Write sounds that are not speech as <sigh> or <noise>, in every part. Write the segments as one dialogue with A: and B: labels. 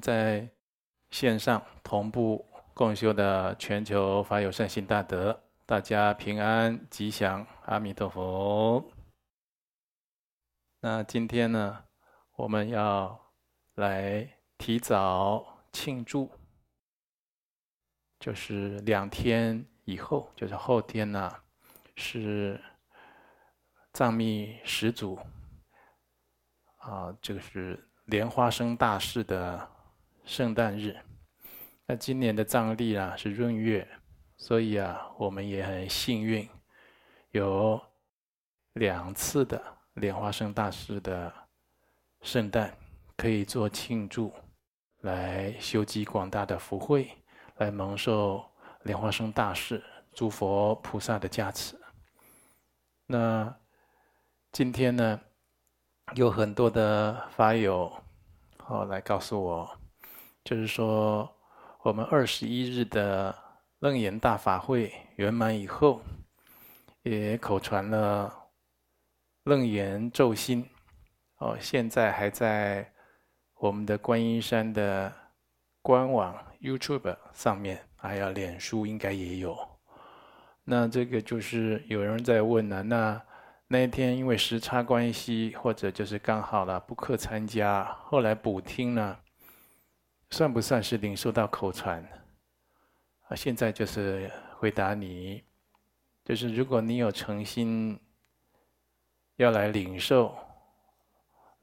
A: 在线上同步共修的全球法友善心大德，大家平安吉祥，阿弥陀佛。那今天呢，我们要来提早庆祝，就是两天以后，就是后天呢，是藏密始祖啊，这个是。莲花生大士的圣诞日，那今年的藏历啊是闰月，所以啊我们也很幸运，有两次的莲花生大师的圣诞可以做庆祝，来修积广大的福慧，来蒙受莲花生大士诸佛菩萨的加持。那今天呢？有很多的法友哦来告诉我，就是说我们二十一日的楞严大法会圆满以后，也口传了楞严咒心哦，现在还在我们的观音山的官网 YouTube 上面，还有脸书应该也有。那这个就是有人在问了，那。那一天因为时差关系，或者就是刚好了不克参加，后来补听呢，算不算是领受到口传？啊，现在就是回答你，就是如果你有诚心要来领受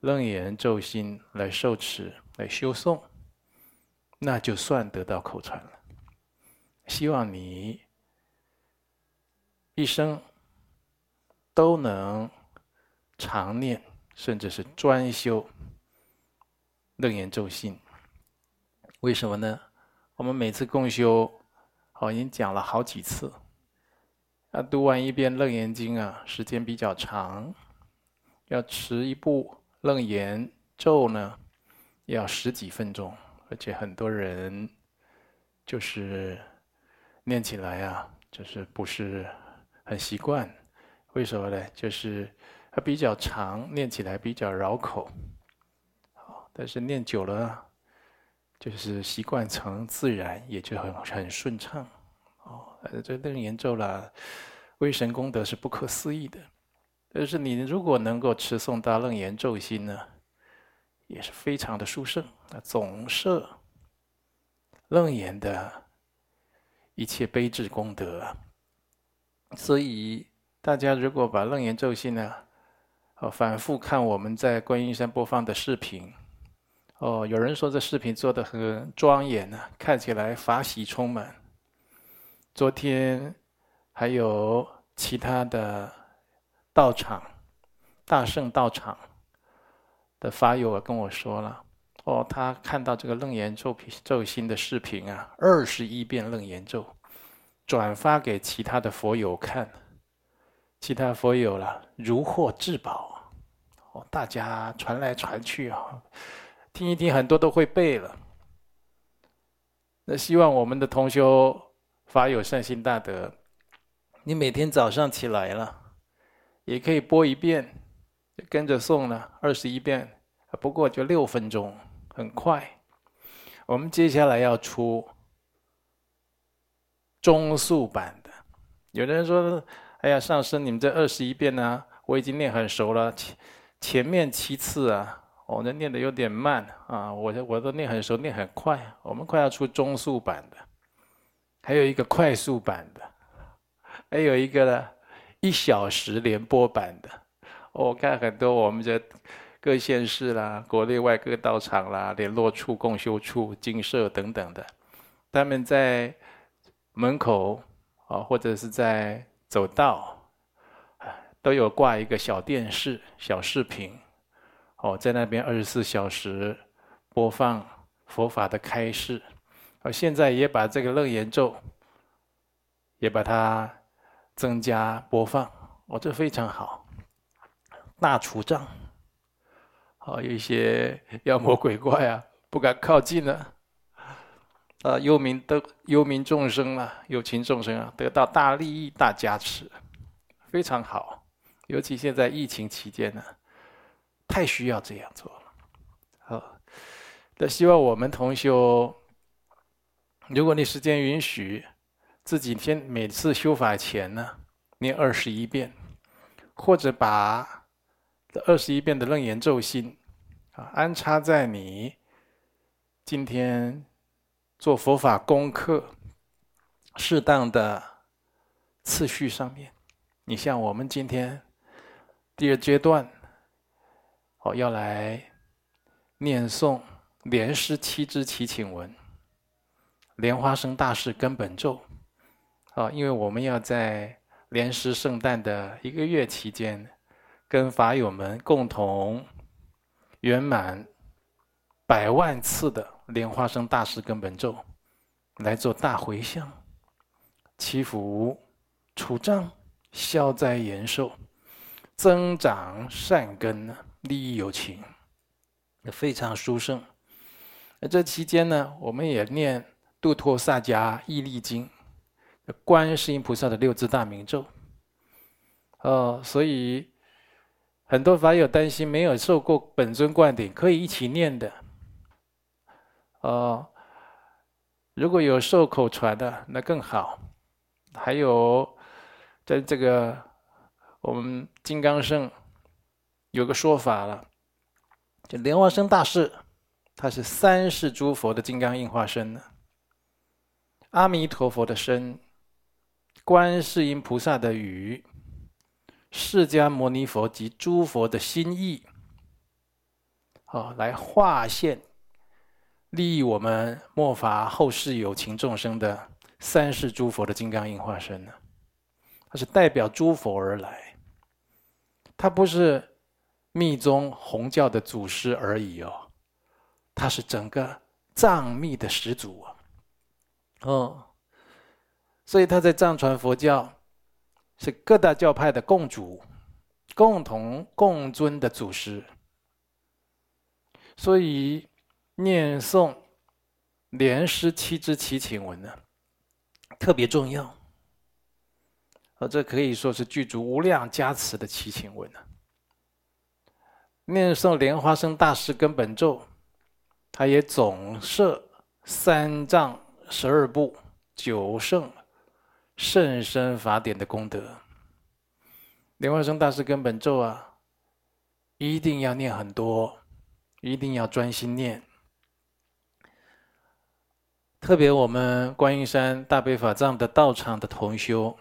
A: 楞严咒心来受持来修诵，那就算得到口传了。希望你一生。都能常念，甚至是专修楞严咒心。为什么呢？我们每次共修，好，已经讲了好几次。啊，读完一遍楞严经啊，时间比较长，要持一部楞严咒呢，要十几分钟，而且很多人就是念起来啊，就是不是很习惯。为什么呢？就是它比较长，念起来比较绕口。但是念久了，就是习惯成自然，也就很很顺畅。哦，这楞严咒了，威神功德是不可思议的。但是你如果能够持诵大楞严咒心呢，也是非常的殊胜。那总摄楞严的一切悲智功德，所以。大家如果把楞严咒心呢，哦，反复看我们在观音山播放的视频，哦，有人说这视频做的很庄严呢，看起来法喜充满。昨天还有其他的道场、大圣道场的法友跟我说了，哦，他看到这个楞严咒咒心的视频啊，二十一遍楞严咒，转发给其他的佛友看。其他佛友了，如获至宝，哦，大家传来传去啊，听一听，很多都会背了。那希望我们的同修法有善心大德，你每天早上起来了，也可以播一遍，跟着诵了二十一遍，不过就六分钟，很快。我们接下来要出中速版的，有的人说。哎呀，上师，你们这二十一遍呢、我已经念很熟了。前前面七次啊，我这念的有点慢啊，我我都念很熟，念很快。我们快要出中速版的，还有一个快速版的，还有一个呢，一小时连播版的。我看很多我们这各县市啦、国内外各道场啦、联络处、共修处、精舍等等的，他们在门口啊，或者是在。走道，都有挂一个小电视、小视频，哦，在那边二十四小时播放佛法的开示。而现在也把这个楞严咒，也把它增加播放，哦，这非常好。大除障，哦，有一些妖魔鬼怪啊，不敢靠近了。啊，幽冥得幽冥众生啊，有情众生啊，得到大利益、大加持，非常好。尤其现在疫情期间呢，太需要这样做了。好，那希望我们同修，如果你时间允许，自己先每次修法前呢，念二十一遍，或者把这二十一遍的楞严咒心啊安插在你今天做佛法功课适当的次序上面。你像我们今天第二阶段，哦，要来念诵莲师七支祈请文、莲花生大士根本咒，啊，因为我们要在莲师圣诞的一个月期间，跟法友们共同圆满百万次的莲花生大士根本咒，来做大回向、祈福、除障。消灾延寿，增长善根呢，利益有情，非常殊胜。那这期间呢，我们也念《度脱萨迦义利经》，观世音菩萨的六字大明咒。哦，所以很多法友担心没有受过本尊灌顶，可以一起念的。哦，如果有受口传的，那更好。还有。在这个我们金刚圣有个说法了，就莲花生大士，他是三世诸佛的金刚印化身呢。阿弥陀佛的身，观世音菩萨的语，释迦牟尼佛及诸佛的心意，好来化现利益我们末法后世有情众生的三世诸佛的金刚印化身呢。他是代表诸佛而来，他不是密宗红教的祖师而已哦，他是整个藏密的始祖啊，哦，所以他在藏传佛教是各大教派的共主，共同共尊的祖师，所以念诵莲师七支祈请文呢，特别重要。而这可以说是具足无量加持的祈请文了。念诵莲花生大师根本咒，它也总摄三藏十二部九圣甚深法典的功德。莲花生大师根本咒啊，一定要念很多，一定要专心念。特别我们观音山大悲法藏的道场的同修。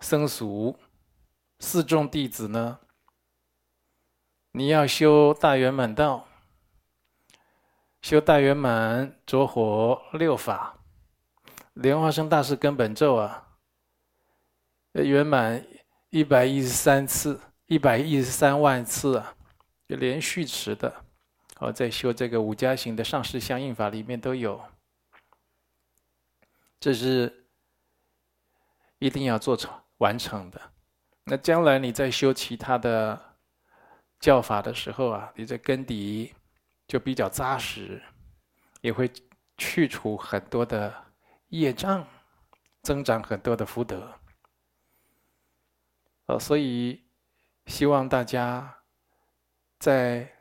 A: 僧俗四众弟子呢？你要修大圆满道，修大圆满着火六法，莲花生大士根本咒啊，圆满一百一十三次，一百一十三万次啊，连续持的。哦，在修这个五加行的上师相应法里面都有，这是一定要做成。完成的，那将来你在修其他的教法的时候啊，你这根底就比较扎实，也会去除很多的业障，增长很多的福德。呃，所以希望大家在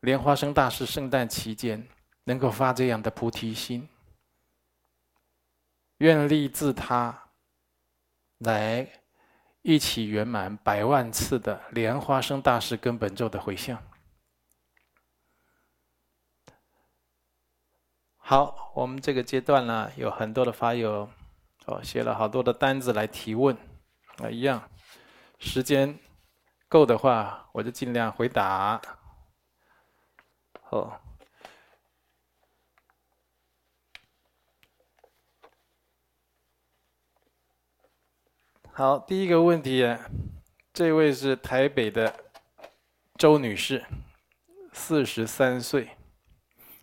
A: 莲花生大士圣诞期间，能够发这样的菩提心，愿力自他。来一起圆满百万次的莲花生大师根本咒的回向。好，我们这个阶段呢，有很多的法友哦，写了好多的单子来提问啊，一样，时间够的话，我就尽量回答。哦。好，第一个问题，这位是台北的周女士，四十三岁，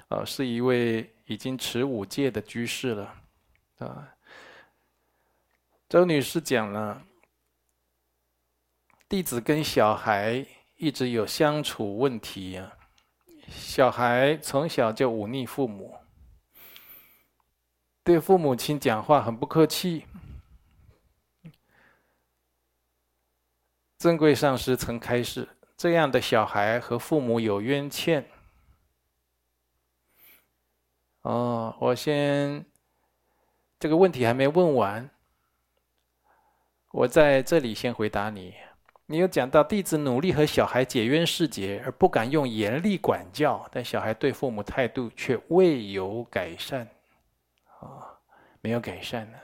A: 啊，是一位已经持五戒的居士了，啊。周女士讲了，弟子跟小孩一直有相处问题呀，小孩从小就忤逆父母，对父母亲讲话很不客气。尊贵上师曾开示：这样的小孩和父母有冤欠，哦，我先这个问题还没问完，我在这里先回答你。你有讲到弟子努力和小孩解冤释结，而不敢用严厉管教，但小孩对父母态度却未有改善，啊、哦，没有改善呢。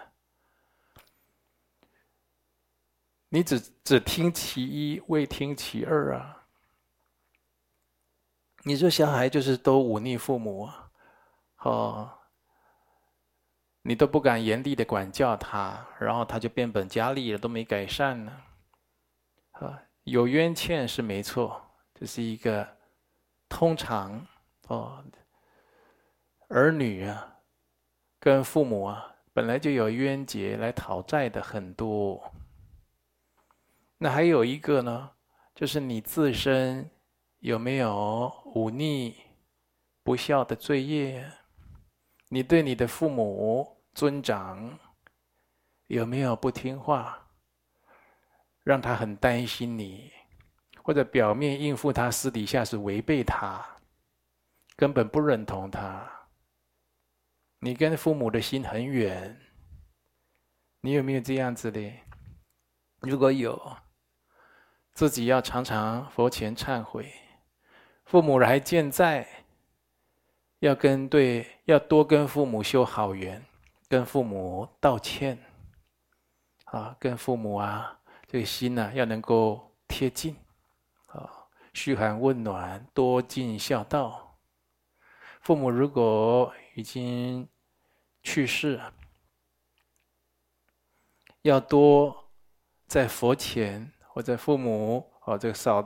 A: 你只只听其一，未听其二啊。你说小孩就是都忤逆父母啊，哦，你都不敢严厉的管教他，然后他就变本加厉了，都没改善呢。啊，有冤欠是没错，这是一个通常哦，儿女啊，跟父母啊本来就有冤结来讨债的很多。那还有一个呢，就是你自身有没有忤逆、不孝的罪业？你对你的父母尊长有没有不听话？让他很担心你，或者表面应付他，私底下是违背他，根本不认同他。你跟父母的心很远，你有没有这样子的？如果有，自己要常常佛前忏悔。父母还健在，要跟对，要多跟父母修好缘，跟父母道歉，啊，跟父母啊。这个心呢、啊，要能够贴近，啊，嘘寒问暖，多尽孝道。父母如果已经去世，要多在佛前或者父母哦，这个扫、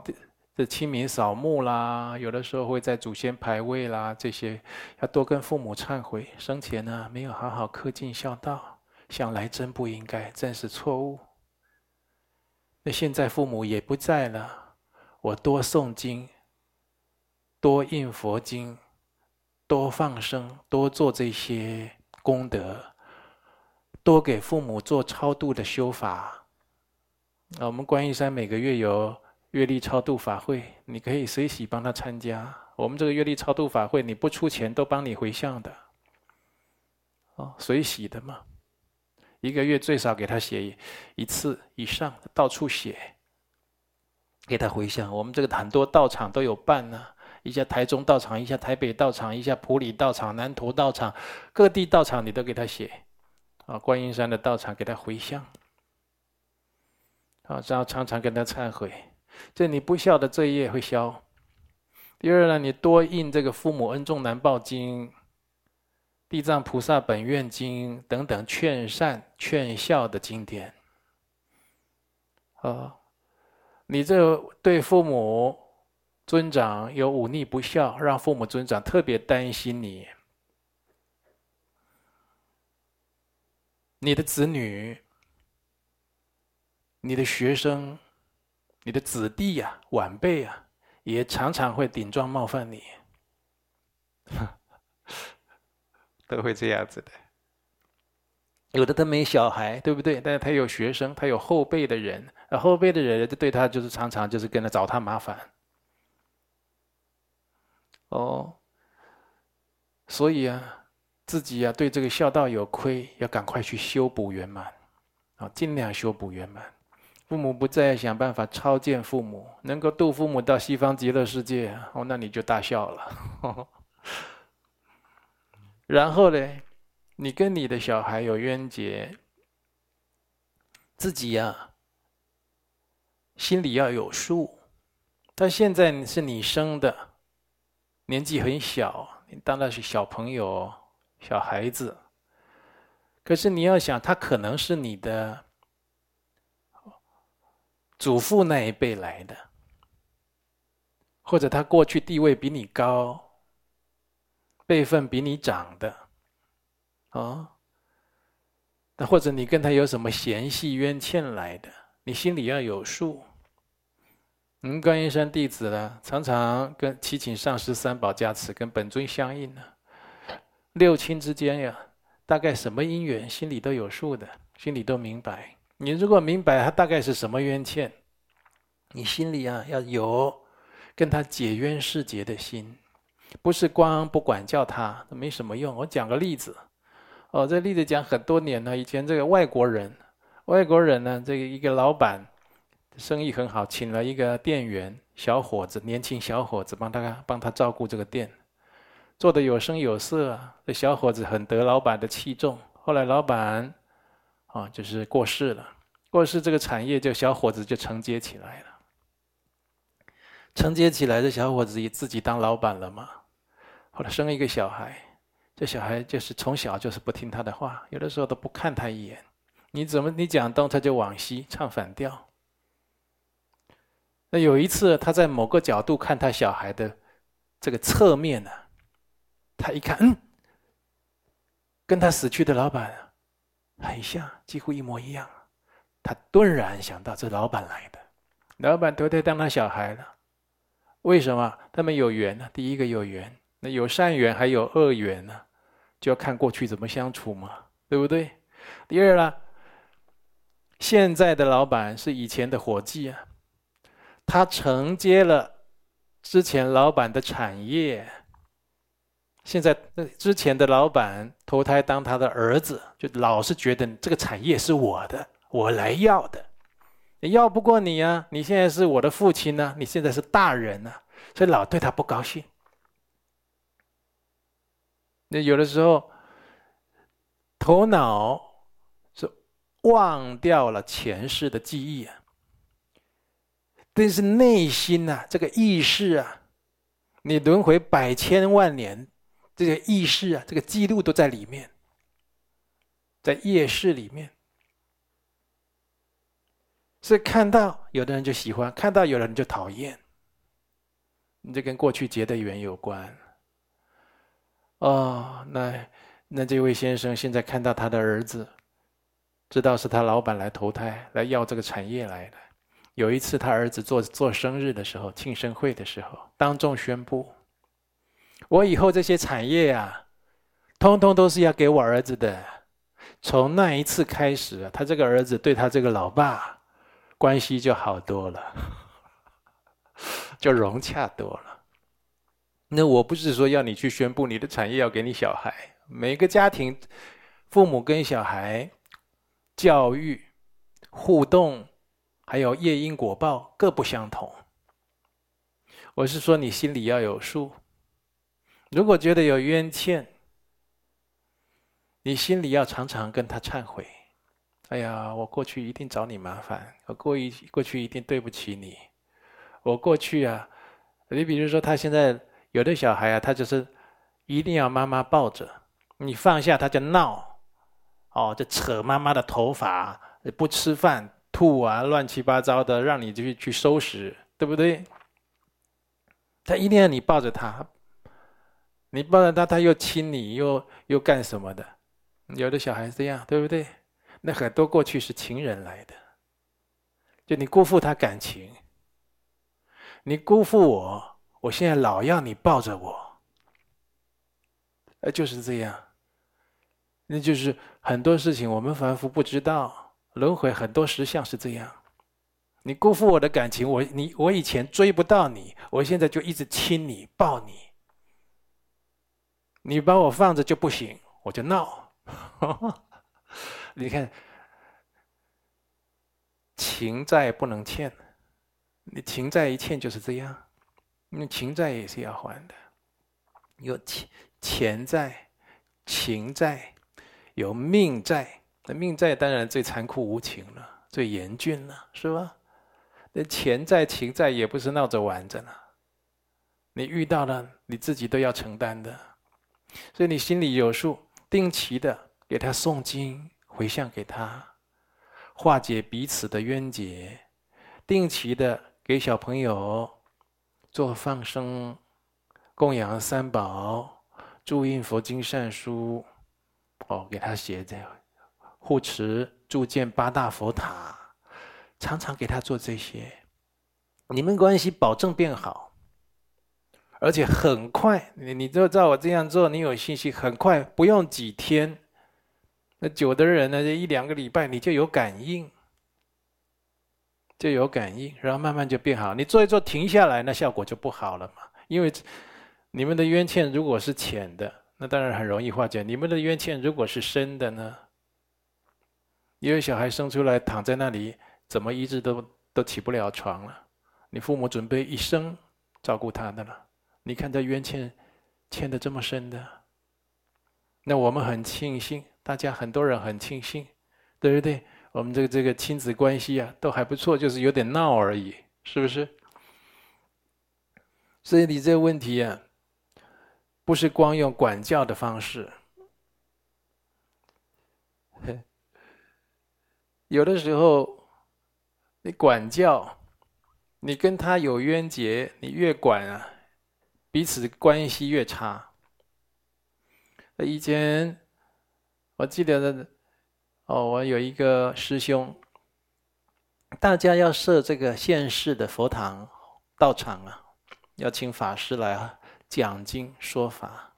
A: 这清明扫墓啦，有的时候会在祖先牌位啦，这些要多跟父母忏悔，生前呢没有好好恪尽孝道，想来真不应该，真是错误。那现在父母也不在了，我多诵经，多印佛经，多放生，多做这些功德，多给父母做超度的修法。啊，我们观音山每个月有月历超度法会，你可以随喜帮他参加。我们这个月历超度法会，你不出钱都帮你回向的，哦，随喜的嘛。一个月最少给他写一次以上，到处写，给他回向。我们这个很多道场都有办呢，一下台中道场，一下台北道场，一下普里道场、南投道场，各地道场你都给他写。啊，观音山的道场给他回向。啊，然后常常跟他忏悔，这你不孝的罪业会消。第二呢，你多印这个《父母恩重难报经》。《地藏菩萨本愿经》等等劝善劝孝的经典，啊，你这对父母尊长有忤逆不孝，让父母尊长特别担心你。你的子女、你的学生、你的子弟呀、晚辈呀，也常常会顶撞冒犯你。<laughs> 都会这样子的，有的他没小孩，对不对？但是他有学生，他有后辈的人，而后辈的人就对他就是常常就是跟他找他麻烦。哦，所以啊，自己啊对这个孝道有亏，要赶快去修补圆满，啊，尽量修补圆满。父母不在，想办法超荐父母，能够度父母到西方极乐世界，哦，那你就大笑了。<laughs> 然后呢，你跟你的小孩有冤结，自己呀、心里要有数。他现在是你生的，年纪很小，你当然是小朋友、小孩子。可是你要想，他可能是你的祖父那一辈来的，或者他过去地位比你高。辈分比你长的，啊，那或者你跟他有什么嫌隙冤欠来的，你心里要有数。嗯，观音山弟子呢，常常跟祈请上师三宝加持，跟本尊相应呢。六亲之间呀，大概什么因缘，心里都有数的，心里都明白。你如果明白他大概是什么冤欠，你心里啊要有跟他解冤释结的心。不是光不管教他，没什么用。我讲个例子，哦，这例子讲很多年了。以前这个外国人，外国人呢，这个一个老板生意很好，请了一个店员小伙子，年轻小伙子帮他帮他照顾这个店，做得有声有色。这小伙子很得老板的器重。后来老板啊，就是过世了，过世这个产业就小伙子就承接起来了。承接起来的小伙子也自己当老板了嘛。后来生一个小孩，这小孩就是从小就是不听他的话，有的时候都不看他一眼。你怎么你讲东他就往西，唱反调。那有一次他在某个角度看他小孩的这个侧面呢，他一看，嗯，跟他死去的老板很像，几乎一模一样。他顿然想到，这老板来的，老板投胎当他小孩了。为什么他们有缘呢？第一个有缘，那有善缘还有恶缘呢，就要看过去怎么相处嘛，对不对？第二呢，现在的老板是以前的伙计啊，他承接了之前老板的产业，现在之前的老板投胎当他的儿子，就老是觉得这个产业是我的，我来要的。要不过你呀！你现在是我的父亲呢，你现在是大人呢，所以老对他不高兴。那有的时候，头脑是忘掉了前世的记忆啊，但是内心呐，这个意识啊，你轮回百千万年，这些意识啊，这个记录都在里面，在业识里面。是看到有的人就喜欢，看到有的人就讨厌。你这跟过去结的缘有关。哦，那那这位先生现在看到他的儿子，知道是他老板来投胎来要这个产业来的。有一次他儿子做做生日的时候，庆生会的时候，当众宣布：我以后这些产业啊，通通都是要给我儿子的。从那一次开始，他这个儿子对他这个老爸。关系就好多了，<laughs> 就融洽多了。那我不是说要你去宣布你的产业要给你小孩，每个家庭父母跟小孩教育互动，还有业因果报各不相同。我是说你心里要有数，如果觉得有冤欠，你心里要常常跟他忏悔。哎呀，我过去一定找你麻烦，我过一过去一定对不起你。我过去啊，你比如说他现在有的小孩啊，他就是一定要妈妈抱着，你放下他就闹，哦，就扯妈妈的头发，不吃饭吐啊，乱七八糟的，让你去去收拾，对不对？他一定要你抱着他，你抱着他，他又亲你，又又干什么的？有的小孩是这样，对不对？那很多过去是情人来的，就你辜负他感情，你辜负我，我现在老要你抱着我，呃，就是这样。那就是很多事情我们凡夫不知道，轮回很多实相是这样。你辜负我的感情，我你我以前追不到你，我现在就一直亲你抱你，你把我放着就不行，我就闹。<laughs> 你看，情债不能欠，你情债一欠就是这样，那情债也是要还的，有钱钱债、情债，有命债。那命债当然最残酷无情了，最严峻了，是吧？那钱债、情债也不是闹着玩着呢，你遇到了，你自己都要承担的，所以你心里有数，定期的给他诵经。回向给他，化解彼此的冤结，定期的给小朋友做放生、供养三宝、注印佛经善书，哦，给他写这护持、铸建八大佛塔，常常给他做这些，你们关系保证变好，而且很快，你你就照我这样做，你有信心，很快不用几天。那久的人呢，这一两个礼拜你就有感应，就有感应，然后慢慢就变好。你做一做停下来，那效果就不好了嘛。因为你们的冤欠如果是浅的，那当然很容易化解；你们的冤欠如果是深的呢？因为小孩生出来躺在那里，怎么医治都都起不了床了。你父母准备一生照顾他的了，你看这冤欠欠的这么深的，那我们很庆幸，大家很多人很庆幸，对不对？我们这个这个亲子关系啊，都还不错，就是有点闹而已，是不是？所以你这个问题啊，不是光用管教的方式。<laughs> 有的时候，你管教，你跟他有冤结，你越管啊，彼此关系越差。以前我记得的，哦，我有一个师兄，大家要设这个现世的佛堂道场啊，要请法师来讲经说法。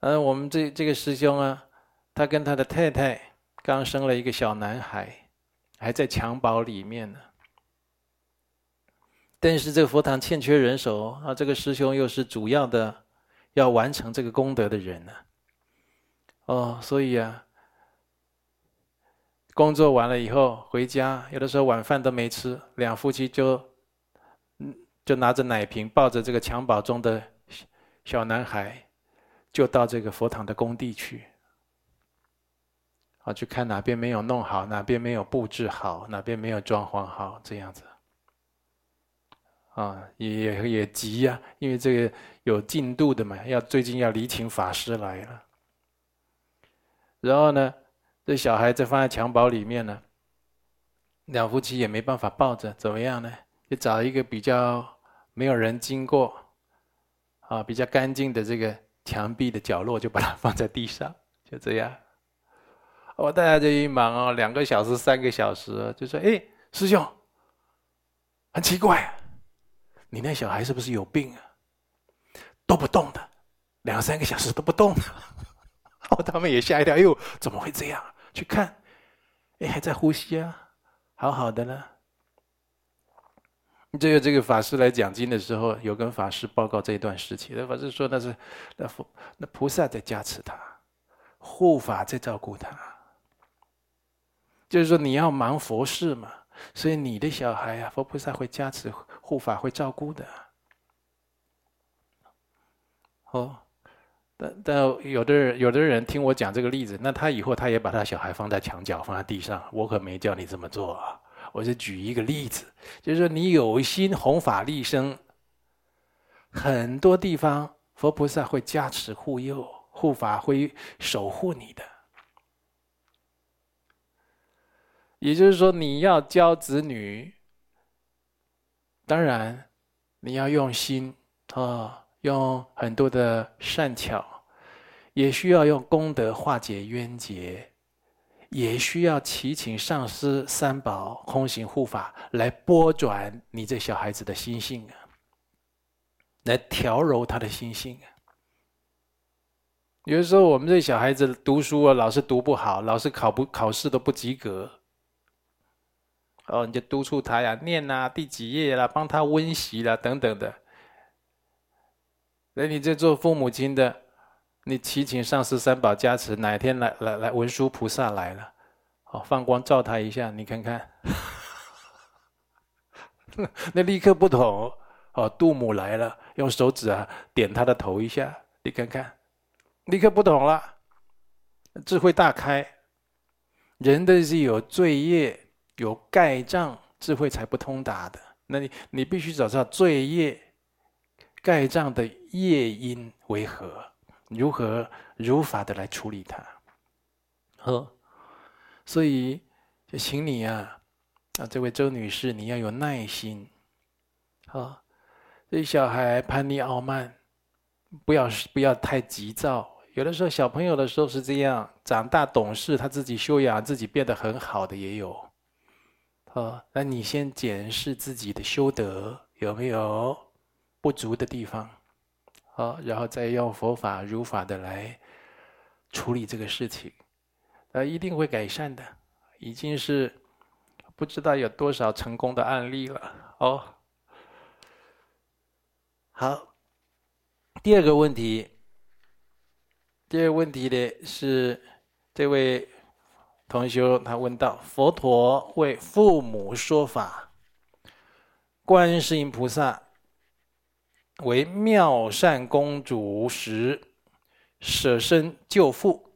A: 嗯，我们这这个师兄啊，他跟他的太太。刚生了一个小男孩，还在襁褓里面呢。但是这个佛堂欠缺人手啊，这个师兄又是主要的要完成这个功德的人呢。哦，所以啊，工作完了以后回家，有的时候晚饭都没吃，两夫妻就嗯就拿着奶瓶抱着这个襁褓中的小男孩，就到这个佛堂的工地去。啊，去看哪边没有弄好，哪边没有布置好，哪边没有装潢好，这样子。啊，也也也急呀，因为这个有进度的嘛，要最近要礼请法师来了。然后呢，这小孩子放在襁褓里面呢，两夫妻也没办法抱着，怎么样呢？就找一个比较没有人经过，啊，比较干净的这个墙壁的角落，就把它放在地上，就这样。我大家这一忙哦，两个小时、三个小时，就说：“哎，师兄，很奇怪，你那小孩是不是有病啊？都不动的，两三个小时都不动的。”哦，他们也吓一跳，哎呦，怎么会这样？去看，哎，还在呼吸啊，好好的呢。这个这个法师来讲经的时候，有跟法师报告这一段事情。那法师说：“那是那佛那菩萨在加持他，护法在照顾他。”就是说你要忙佛事嘛，所以你的小孩啊，佛菩萨会加持护法，会照顾的。哦，但但有的人有的人听我讲这个例子，那他以后他也把他小孩放在墙角，放在地上，我可没叫你这么做啊。我是举一个例子，就是说你有心弘法利生，很多地方佛菩萨会加持护佑，护法会守护你的。也就是说，你要教子女，当然你要用心啊，用很多的善巧，也需要用功德化解冤结，也需要祈请上师三宝空行护法来拨转你这小孩子的心性啊，来调柔他的心性啊。有的时候，我们这小孩子读书啊，老是读不好，老是考不考试都不及格。哦，你就督促他呀，念呐、啊，第几页啦，帮他温习啦，等等的。那你这做父母亲的，你祈请上师三宝加持，哪天来来来文殊菩萨来了，哦，放光照他一下，你看看，<laughs> 那立刻不同。哦，度母来了，用手指啊点他的头一下，你看看，立刻不同了，智慧大开。人的是有罪业。有盖障，智慧才不通达的。那你你必须找到罪业盖障的业因为何，如何如法的来处理它。呵，所以就请你啊，啊，这位周女士，你要有耐心。啊，这小孩叛逆傲慢，不要不要太急躁。有的时候小朋友的时候是这样，长大懂事，他自己修养自己变得很好的也有。哦，那你先检视自己的修德有没有不足的地方，好，然后再用佛法如法的来处理这个事情，呃，一定会改善的，已经是不知道有多少成功的案例了。哦，好。第二个问题，第二个问题呢是这位同修他问道：佛陀为父母说法，观世音菩萨为妙善公主时舍身救父，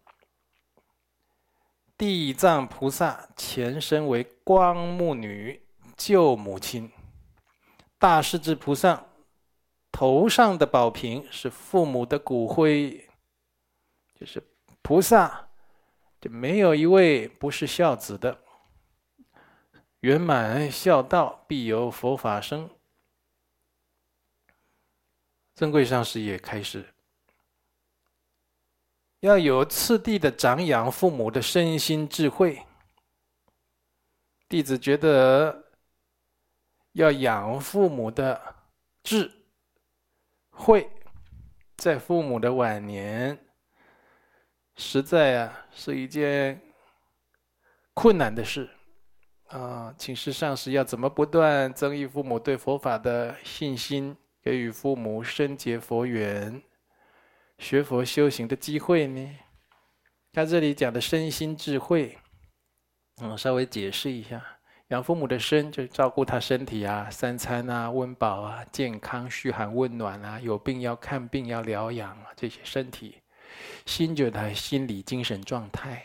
A: 地藏菩萨前身为光目女救母亲，大势至菩萨。头上的宝瓶是父母的骨灰，就是菩萨，就没有一位不是孝子的。圆满孝道，必有佛法生。尊贵上师也开始要有次第的长养父母的身心智慧。弟子觉得要养父母的智。慧在父母的晚年，实在啊是一件困难的事啊！请示上师要怎么不断增益父母对佛法的信心，给予父母深结佛缘、学佛修行的机会呢？他这里讲的身心智慧，嗯，稍微解释一下。养父母的身，就照顾他身体啊，三餐啊，温饱啊，健康、嘘寒问暖啊，有病要看病要疗养啊，这些身体。心就是他心理精神状态。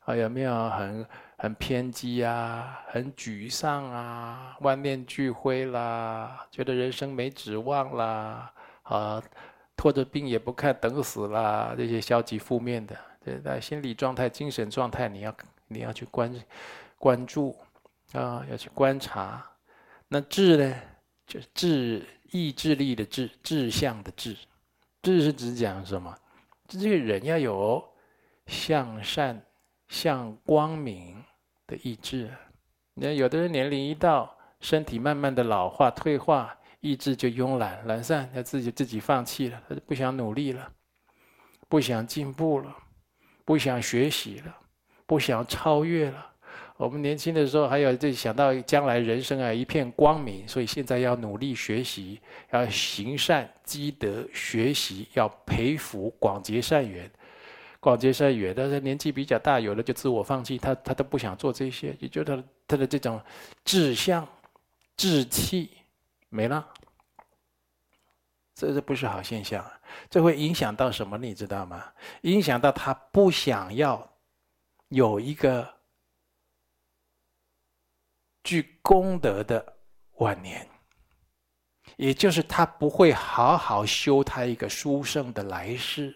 A: 啊，有没有很很偏激啊，很沮丧啊，万念俱灰啦，觉得人生没指望啦，啊，拖着病也不看，等死啦，这些消极负面的，对，那心理状态、精神状态，你要你要去关。关注啊，要去观察。那志呢，就志意志力的志，志向的志。志是指讲什么？这个人要有向善、向光明的意志。你看，有的人年龄一到，身体慢慢的老化、退化，意志就慵懒、懒散，他自己自己放弃了，他就不想努力了，不想进步了，不想学习了，不想超越了。我们年轻的时候还有就想到将来人生啊一片光明，所以现在要努力学习，要行善积德，学习要培福广结善缘，广结善缘。但是年纪比较大，有的就自我放弃，他他都不想做这些，也就他他的这种志向、志气没了，这这不是好现象，这会影响到什么？你知道吗？影响到他不想要有一个。具功德的晚年，也就是他不会好好修他一个书生的来世，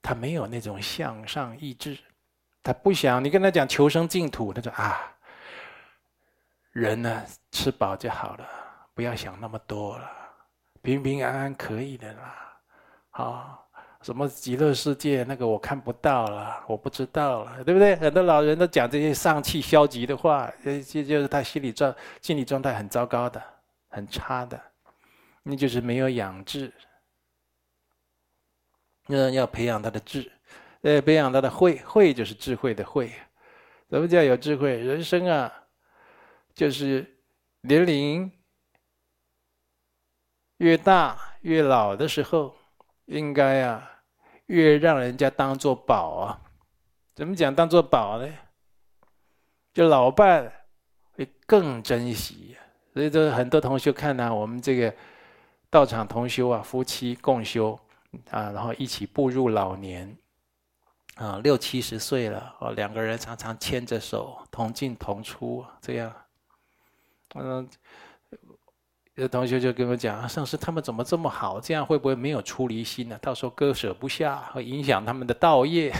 A: 他没有那种向上意志，他不想你跟他讲求生净土，他说啊，人呢吃饱就好了，不要想那么多了，平平安安可以的啦，好。什么极乐世界？那个我看不到了，我不知道了，对不对？很多老人都讲这些丧气、消极的话，这这就是他心理状、心理状态很糟糕的、很差的，那就是没有养智。那要培养他的智，呃，培养他的慧，慧就是智慧的慧。什么叫有智慧？人生啊，就是年龄越大越老的时候，应该啊。越让人家当做宝啊，怎么讲当做宝呢？就老伴会更珍惜，所以这很多同学看呢，我们这个道场同修啊，夫妻共修啊，然后一起步入老年啊，六七十岁了哦，两个人常常牵着手同进同出这样，嗯。有同学就跟我讲：“上师他们怎么这么好？这样会不会没有出离心呢？到时候割舍不下，会影响他们的道业。”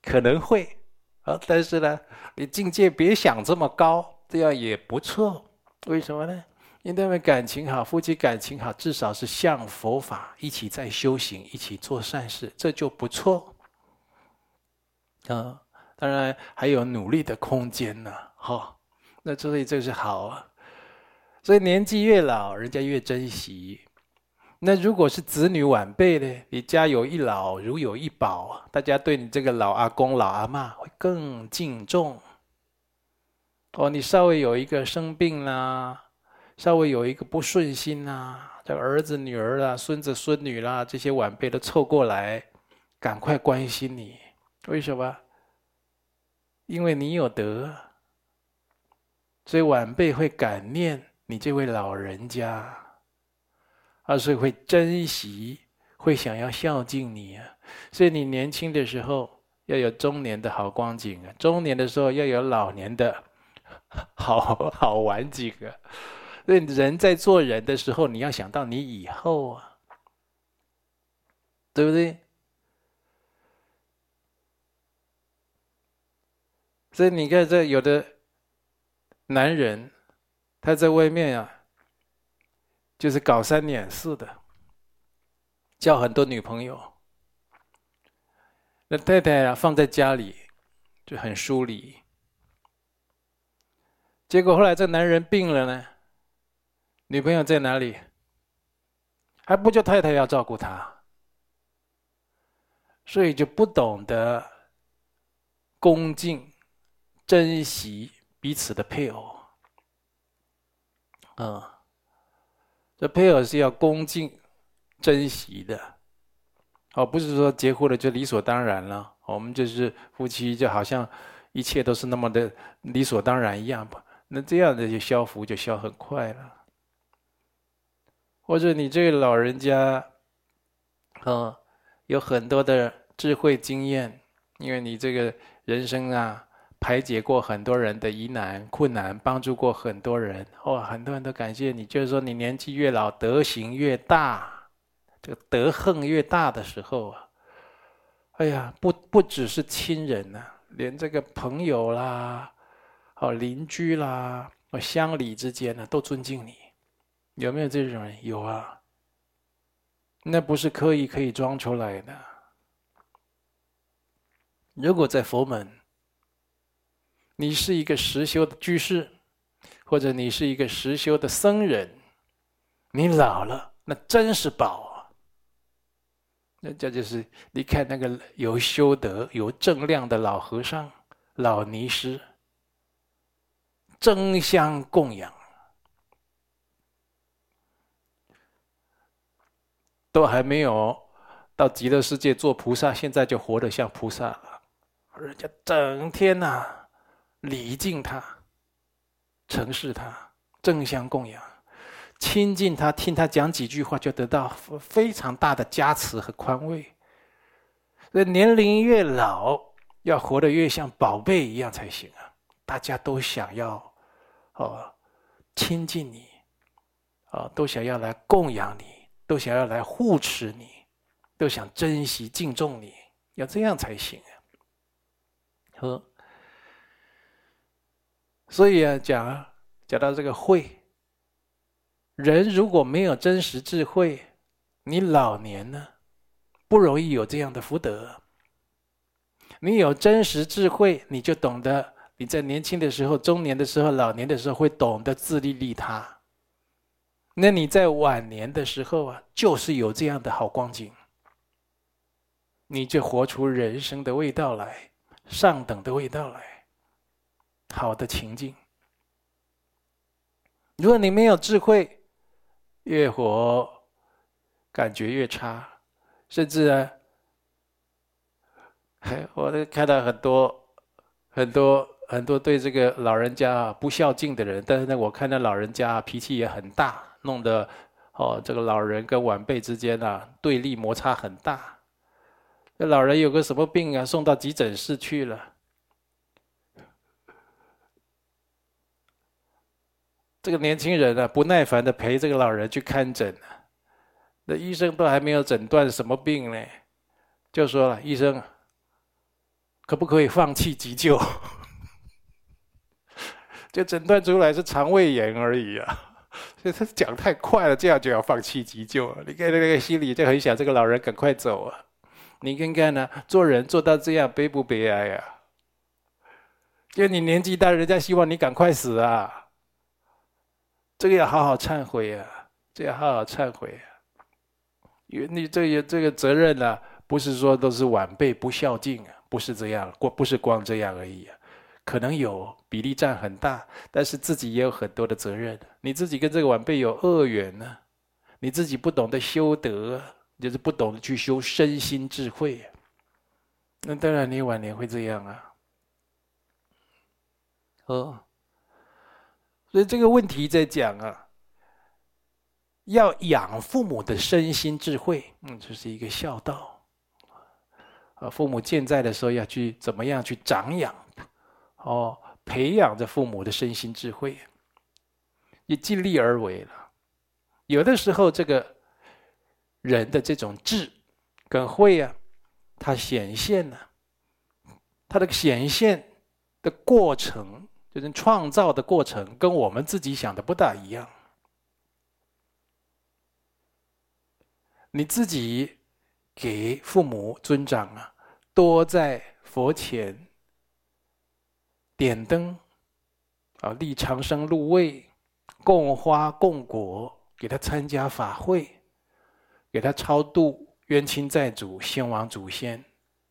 A: 可能会啊，但是呢，你境界别想这么高，这样也不错。为什么呢？因为他们感情好，夫妻感情好，至少是向佛法一起在修行，一起做善事，这就不错。啊，当然还有努力的空间呢。好，那所以这是好啊。所以年纪越老，人家越珍惜。那如果是子女晚辈呢？你家有一老，如有一宝，大家对你这个老阿公、老阿嬷会更敬重。哦，你稍微有一个生病啦，稍微有一个不顺心啊，这儿子、女儿啦、孙子、孙女啦，这些晚辈都凑过来，赶快关心你。为什么？因为你有德，所以晚辈会感念你这位老人家，而是会珍惜，会想要孝敬你啊。所以你年轻的时候要有中年的好光景啊，中年的时候要有老年的 <laughs> 好 <laughs> 好玩景啊。所以人在做人的时候，你要想到你以后啊，对不对？所以你看，这有的男人，他在外面啊，就是搞三捻四的，交很多女朋友。那太太啊，放在家里就很疏离。结果后来这男人病了呢。女朋友在哪里？还不叫太太要照顾他，所以就不懂得恭敬、珍惜彼此的配偶。嗯，这配偶是要恭敬、珍惜的，哦，不是说结婚了就理所当然了。我们就是夫妻，就好像一切都是那么的理所当然一样吧？那这样的就消福就消很快了。或者你这个老人家，嗯，有很多的智慧经验，因为你这个人生啊，排解过很多人的疑难困难，帮助过很多人，哇，很多人都感谢你。就是说，你年纪越老，德行越大，这个德行越大的时候啊，哎呀，不不只是亲人呐，连这个朋友啦，哦，邻居啦，哦，乡里之间呢，都尊敬你。有没有这种人？有啊，那不是刻意可以装出来的。如果在佛门，你是一个实修的居士，或者你是一个实修的僧人，你老了，那真是宝啊！那这就是你看那个有修德、有正量的老和尚、老尼师，争相供养。都还没有到极乐世界做菩萨，现在就活得像菩萨了。人家整天呐、礼敬他，承事他，争相供养，亲近他，听他讲几句话，就得到非常大的加持和宽慰。所以年龄越老，要活得越像宝贝一样才行啊！大家都想要哦亲近你，啊、哦，都想要来供养你。都想要来护持你，都想珍惜敬重你，要这样才行啊！呵，所以啊，讲啊讲到这个慧，人如果没有真实智慧，你老年呢，不容易有这样的福德。你有真实智慧，你就懂得你在年轻的时候、中年的时候、老年的时候，会懂得自利利他。那你在晚年的时候啊，就是有这样的好光景，你就活出人生的味道来，上等的味道来，好的情境。如果你没有智慧，越活感觉越差，甚至啊，<laughs> 我都看到很多很多很多对这个老人家不孝敬的人，但是呢，我看到老人家脾气也很大。弄得哦，这个老人跟晚辈之间啊，对立摩擦很大。这老人有个什么病啊，送到急诊室去了。这个年轻人啊，不耐烦的陪这个老人去看诊。那医生都还没有诊断什么病呢，就说了：“医生，可不可以放弃急救？” <laughs> 就诊断出来是肠胃炎而已啊。所以他讲太快了，这样就要放弃急救。你看那个心里就很想这个老人赶快走啊！你看看呢，做人做到这样悲不悲哀呀？就你年纪大，人家希望你赶快死啊！这个要好好忏悔啊！这个要好好忏悔啊！因为你这个这个责任呢，不是说都是晚辈不孝敬啊，不是这样，过不是光这样而已啊。可能有比例占很大，但是自己也有很多的责任。你自己跟这个晚辈有恶缘呢，你自己不懂得修德，就是不懂得去修身心智慧，那当然你晚年会这样啊。哦，所以这个问题在讲啊，要养父母的身心智慧，嗯，这是一个孝道。啊，父母健在的时候要去怎么样去长养，哦，培养着父母的身心智慧，也尽力而为了。有的时候，这个人的这种智跟慧啊，它显现了，它的显现的过程，就是创造的过程，跟我们自己想的不大一样。你自己。给父母尊长啊，多在佛前点灯啊，立长生入位，供花供果，给他参加法会，给他超度冤亲债主、先亡祖先，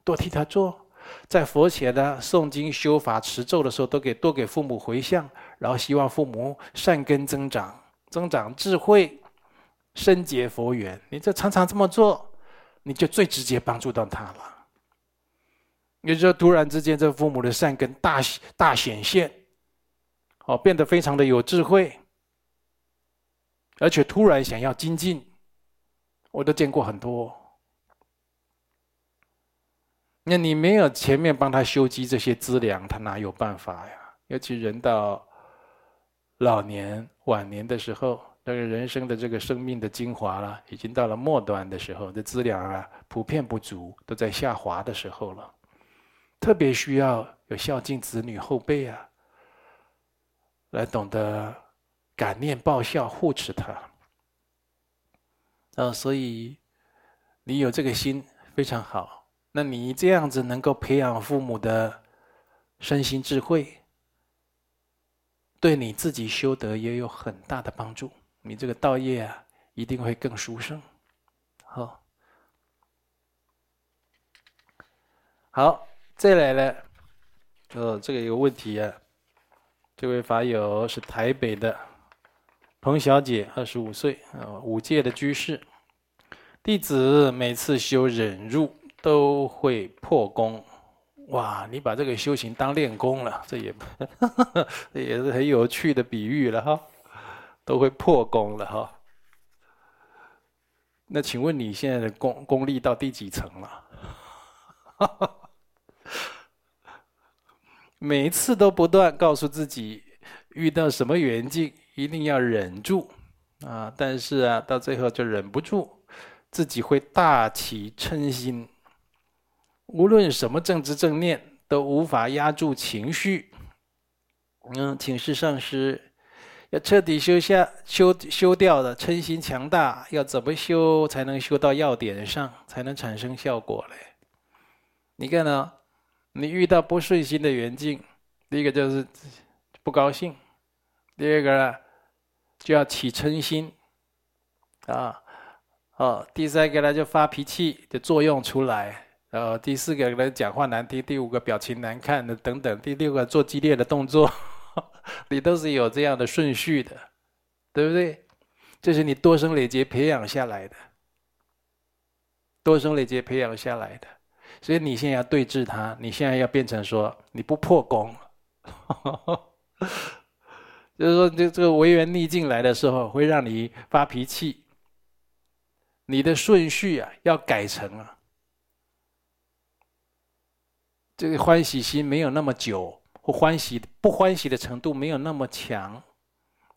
A: 多替他做。在佛前呢，诵经修法持咒的时候，都给多给父母回向，然后希望父母善根增长，增长智慧，深结佛缘。你这常常这么做。你就最直接帮助到他了。也就是说，突然之间，这父母的善根大大显现，哦，变得非常的有智慧，而且突然想要精进，我都见过很多。那你没有前面帮他修积这些资粮，他哪有办法呀？尤其人到老年晚年的时候。这个人生的这个生命的精华了，已经到了末端的时候，这资粮啊普遍不足，都在下滑的时候了。特别需要有孝敬子女后辈啊，来懂得感念报效护持他。啊，所以你有这个心非常好。那你这样子能够培养父母的身心智慧，对你自己修德也有很大的帮助。你这个道业啊，一定会更殊胜。好，好，再来了。呃，这个有问题啊。这位法友是台北的彭小姐，二十五岁，啊，五戒的居士。弟子每次修忍辱都会破功。哇，你把这个修行当练功了，这也，<laughs> 这也是很有趣的比喻了哈。都会破功了哈。那请问你现在的功功力到第几层了？<laughs> 每一次都不断告诉自己，遇到什么缘境一定要忍住啊！但是啊，到最后就忍不住，自己会大起嗔心。无论什么正知正念，都无法压住情绪。嗯，请示上师。要彻底修下修修掉的嗔心强大，要怎么修才能修到要点上，才能产生效果嘞？你看呢？你遇到不顺心的缘境，第一个就是不高兴，第二个呢就要起嗔心，啊，哦，第三个呢就发脾气的作用出来，然后第四个人讲话难听，第五个表情难看的等等，第六个做激烈的动作。<laughs> 你都是有这样的顺序的，对不对？这是你多生累劫培养下来的，多生累劫培养下来的。所以你现在要对峙它，你现在要变成说你不破功，<laughs> 就是说这这个违缘逆境来的时候会让你发脾气，你的顺序啊要改成啊，这个欢喜心没有那么久。不欢喜，不欢喜的程度没有那么强，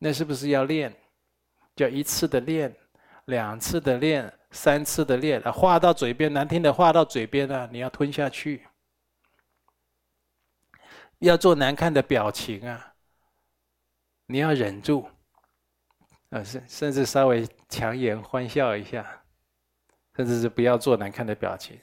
A: 那是不是要练？叫一次的练，两次的练，三次的练。话到嘴边，难听的话到嘴边啊，你要吞下去。要做难看的表情啊，你要忍住。啊，甚甚至稍微强颜欢笑一下，甚至是不要做难看的表情。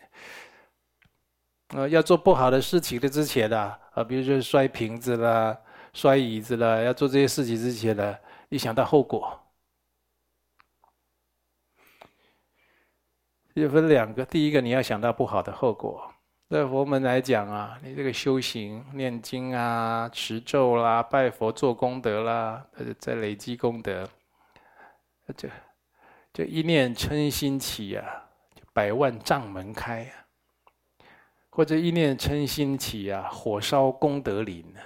A: 呃，要做不好的事情的之前呢，啊，比如说摔瓶子啦、摔椅子啦，要做这些事情之前呢，一想到后果，就分两个。第一个，你要想到不好的后果；在佛门来讲啊，你这个修行、念经啊、持咒啦、拜佛、做功德啦，在累积功德，就就一念嗔心起啊，就百万障门开啊；或者一念嗔心起啊，火烧功德林啊。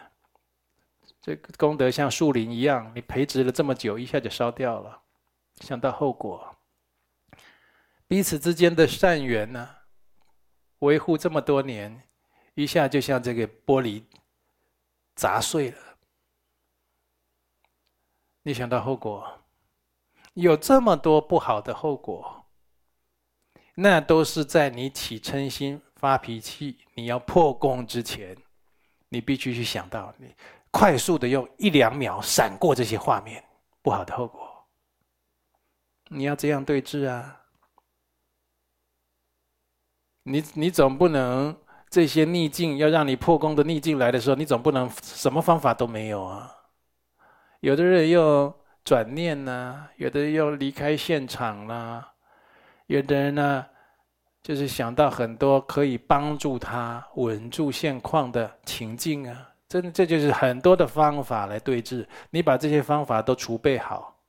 A: 这个功德像树林一样，你培植了这么久，一下就烧掉了，想到后果，彼此之间的善缘呢、维护这么多年，一下就像这个玻璃砸碎了。你想到后果，有这么多不好的后果，那都是在你起嗔心、发脾气、你要破功之前，你必须去想到，你快速的用一两秒闪过这些画面，不好的后果，你要这样对治啊。你你总不能这些逆境要让你破功的逆境来的时候，你总不能什么方法都没有啊？有的人又转念呐、有的人又离开现场啦、有的人呢，就是想到很多可以帮助他稳住现况的情境啊。真的，这就是很多的方法来对治。你把这些方法都储备好，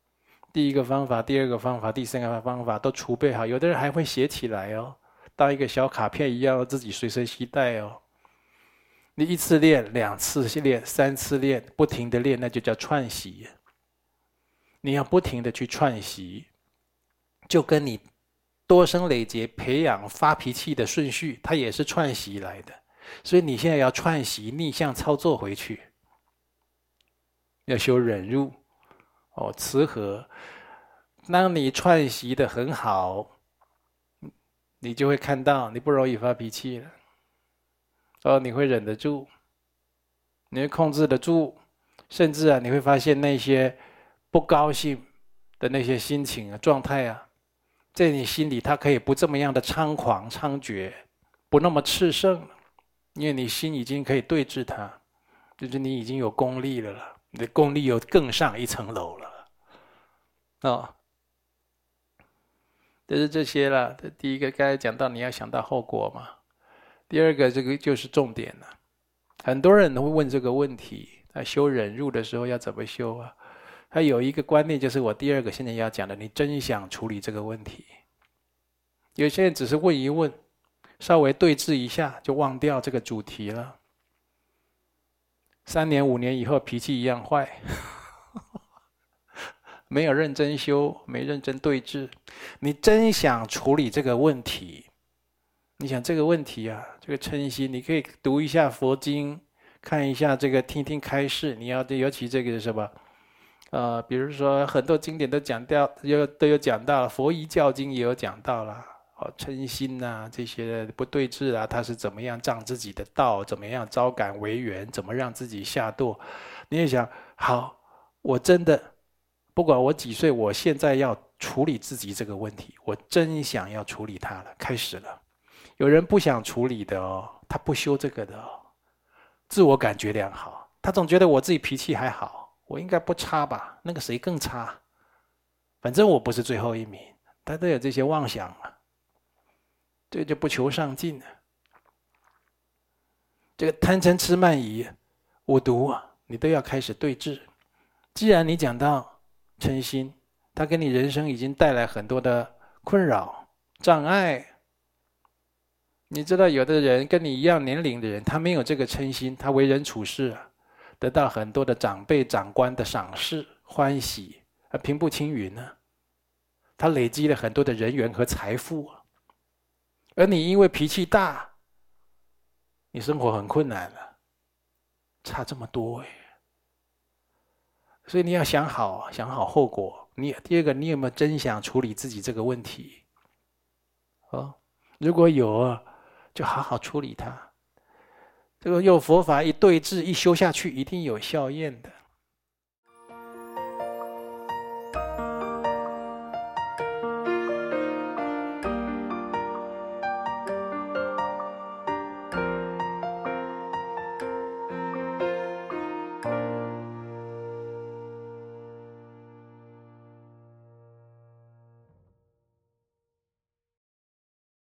A: 第一个方法、第二个方法、第三个方法都储备好，有的人还会写起来哦。当一个小卡片一样，自己随身携带哦。你一次练，两次练，三次练，不停的练，那就叫串习。你要不停的去串习，就跟你多生累劫培养发脾气的顺序，它也是串习来的。所以你现在要串习，逆向操作回去，要修忍辱，哦，慈和。当你串习的很好。你就会看到，你不容易发脾气了。哦，你会忍得住，你会控制得住，甚至啊，你会发现那些不高兴的那些心情啊、状态啊，在你心里，他可以不这么样的猖狂猖獗，不那么炽盛，因为你心已经可以对治他，就是你已经有功力了了，你的功力又更上一层楼了，哦。就是这些了。第一个，刚才讲到你要想到后果嘛。第二个，这个就是重点了。很多人都会问这个问题：在修忍辱的时候要怎么修啊？他有一个观念，就是我第二个现在要讲的，你真想处理这个问题。有些人只是问一问，稍微对峙一下就忘掉这个主题了。三年五年以后，脾气一样坏。<laughs> 没有认真修，没认真对峙，你真想处理这个问题？你想这个问题啊，这个嗔心，你可以读一下佛经，看一下这个，听听开示。你要尤其这个是什么？呃，比如说很多经典都讲到，有都有讲到，佛遗教经也有讲到了。哦，嗔心呐、这些不对治啊，他是怎么样障自己的道？怎么样招感为缘？怎么让自己下堕？你也想，好，我真的。不管我几岁，我现在要处理自己这个问题，我真想要处理它了。开始了，有人不想处理的哦，他不修这个的哦，自我感觉良好，他总觉得我自己脾气还好，我应该不差吧？那个谁更差？反正我不是最后一名，他都有这些妄想了，这就不求上进了。这个贪嗔痴慢疑五毒，你都要开始对治。既然你讲到。嗔心，他给你人生已经带来很多的困扰、障碍。你知道，有的人跟你一样年龄的人，他没有这个嗔心，他为人处事啊，得到很多的长辈、长官的赏识、欢喜，而平步青云呢。他累积了很多的人缘和财富，而你因为脾气大，你生活很困难了，差这么多哎。所以你要想好，想好后果。你第二个，你有没有真想处理自己这个问题？哦，如果有，就好好处理它。这个用佛法一对治，一修下去，一定有效验的。